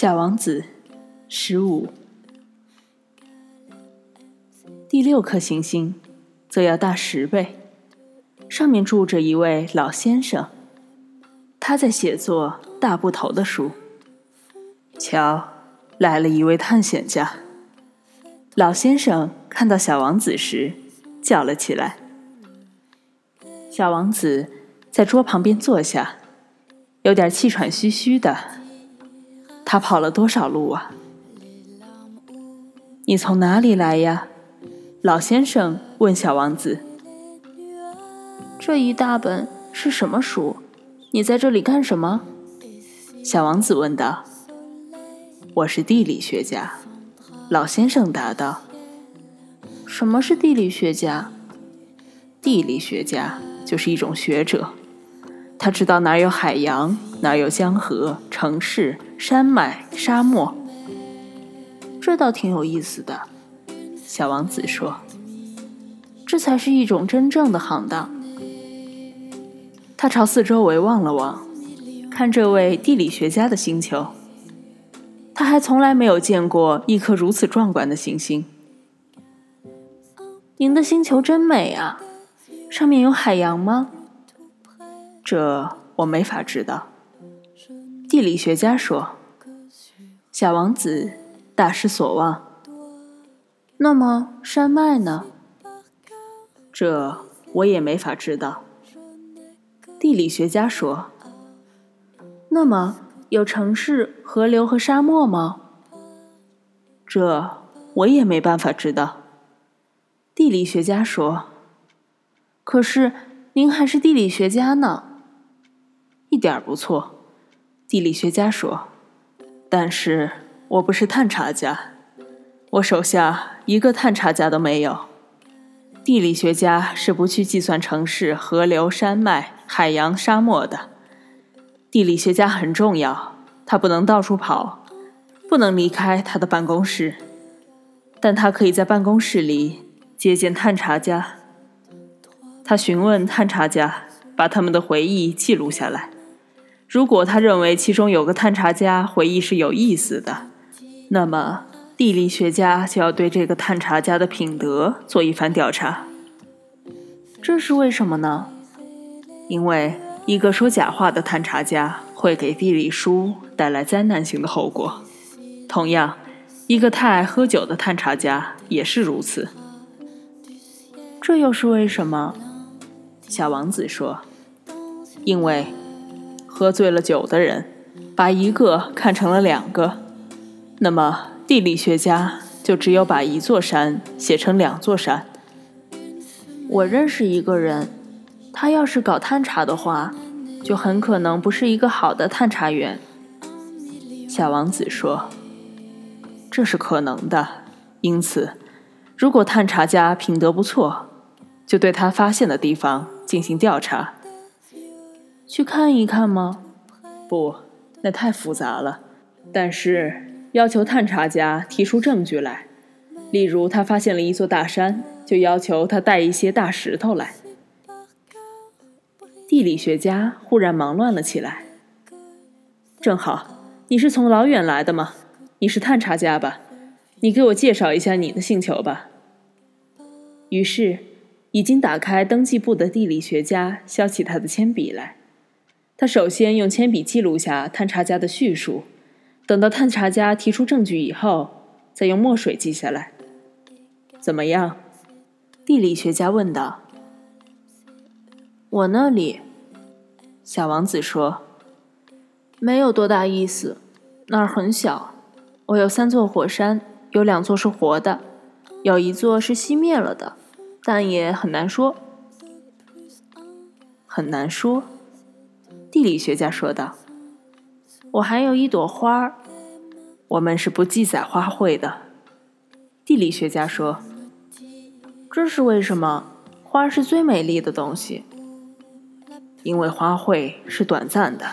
小王子，十五。第六颗行星则要大十倍，上面住着一位老先生，他在写作大部头的书。瞧，来了一位探险家。老先生看到小王子时，叫了起来。小王子在桌旁边坐下，有点气喘吁吁的。他跑了多少路啊？你从哪里来呀？老先生问小王子。这一大本是什么书？你在这里干什么？小王子问道。我是地理学家。老先生答道。什么是地理学家？地理学家。就是一种学者，他知道哪有海洋，哪有江河、城市、山脉、沙漠。这倒挺有意思的，小王子说：“这才是一种真正的行当。”他朝四周围望了望，看这位地理学家的星球，他还从来没有见过一颗如此壮观的行星。您的星球真美啊！上面有海洋吗？这我没法知道。地理学家说：“小王子大失所望。”那么山脉呢？这我也没法知道。地理学家说：“那么有城市、河流和沙漠吗？”这我也没办法知道。地理学家说。可是，您还是地理学家呢。一点不错，地理学家说。但是我不是探查家，我手下一个探查家都没有。地理学家是不去计算城市、河流、山脉、海洋、沙漠的。地理学家很重要，他不能到处跑，不能离开他的办公室，但他可以在办公室里接见探查家。他询问探查家，把他们的回忆记录下来。如果他认为其中有个探查家回忆是有意思的，那么地理学家就要对这个探查家的品德做一番调查。这是为什么呢？因为一个说假话的探查家会给地理书带来灾难性的后果。同样，一个太爱喝酒的探查家也是如此。这又是为什么？小王子说：“因为喝醉了酒的人把一个看成了两个，那么地理学家就只有把一座山写成两座山。我认识一个人，他要是搞探查的话，就很可能不是一个好的探查员。”小王子说：“这是可能的。因此，如果探查家品德不错，就对他发现的地方。”进行调查，去看一看吗？不，那太复杂了。但是要求探查家提出证据来，例如他发现了一座大山，就要求他带一些大石头来。地理学家忽然忙乱了起来。正好，你是从老远来的吗？你是探查家吧？你给我介绍一下你的星球吧。于是。已经打开登记簿的地理学家削起他的铅笔来。他首先用铅笔记录下探查家的叙述，等到探查家提出证据以后，再用墨水记下来。怎么样？地理学家问道。我那里，小王子说，没有多大意思。那儿很小。我有三座火山，有两座是活的，有一座是熄灭了的。但也很难说，很难说。地理学家说道：“我还有一朵花儿，我们是不记载花卉的。”地理学家说：“这是为什么？花是最美丽的东西，因为花卉是短暂的。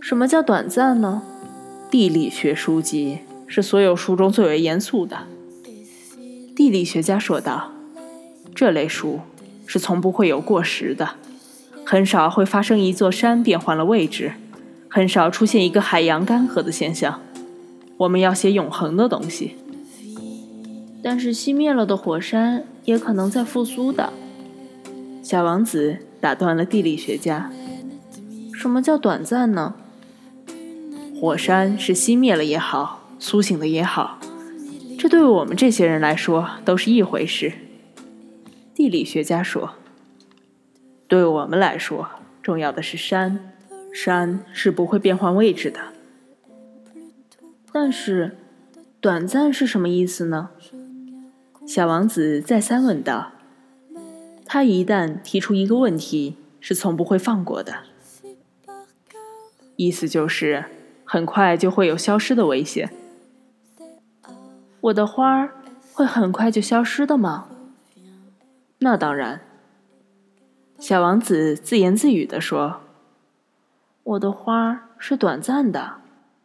什么叫短暂呢？地理学书籍是所有书中最为严肃的。”地理学家说道。这类书是从不会有过时的，很少会发生一座山变换了位置，很少出现一个海洋干涸的现象。我们要写永恒的东西。但是熄灭了的火山也可能在复苏的。小王子打断了地理学家：“什么叫短暂呢？火山是熄灭了也好，苏醒的也好，这对我们这些人来说都是一回事。”地理学家说：“对我们来说，重要的是山，山是不会变换位置的。但是，短暂是什么意思呢？”小王子再三问道：“他一旦提出一个问题，是从不会放过的。意思就是，很快就会有消失的危险。我的花儿会很快就消失的吗？”“那当然。”小王子自言自语地说：“我的花是短暂的，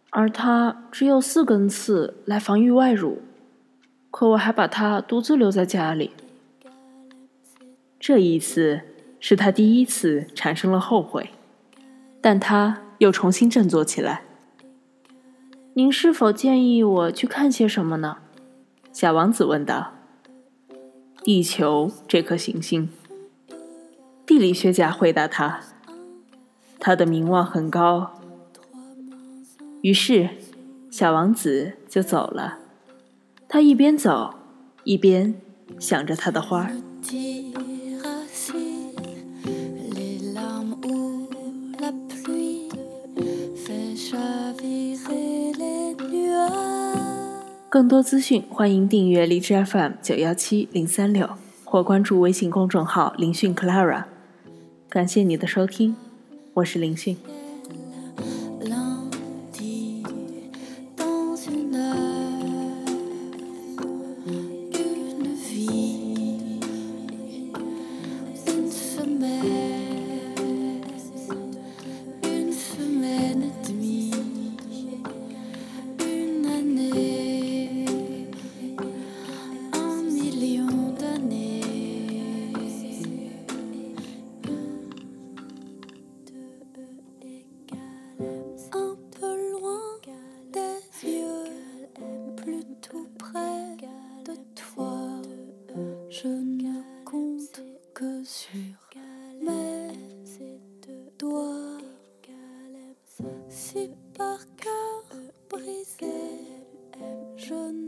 而它只有四根刺来防御外辱。”可我还把他独自留在家里。这一次是他第一次产生了后悔，但他又重新振作起来。您是否建议我去看些什么呢？小王子问道。地球这颗行星，地理学家回答他。他的名望很高。于是，小王子就走了。他一边走，一边想着他的花。更多资讯，欢迎订阅荔枝 FM 九幺七零三六，或关注微信公众号“林讯 Clara”。感谢你的收听，我是林讯。纯。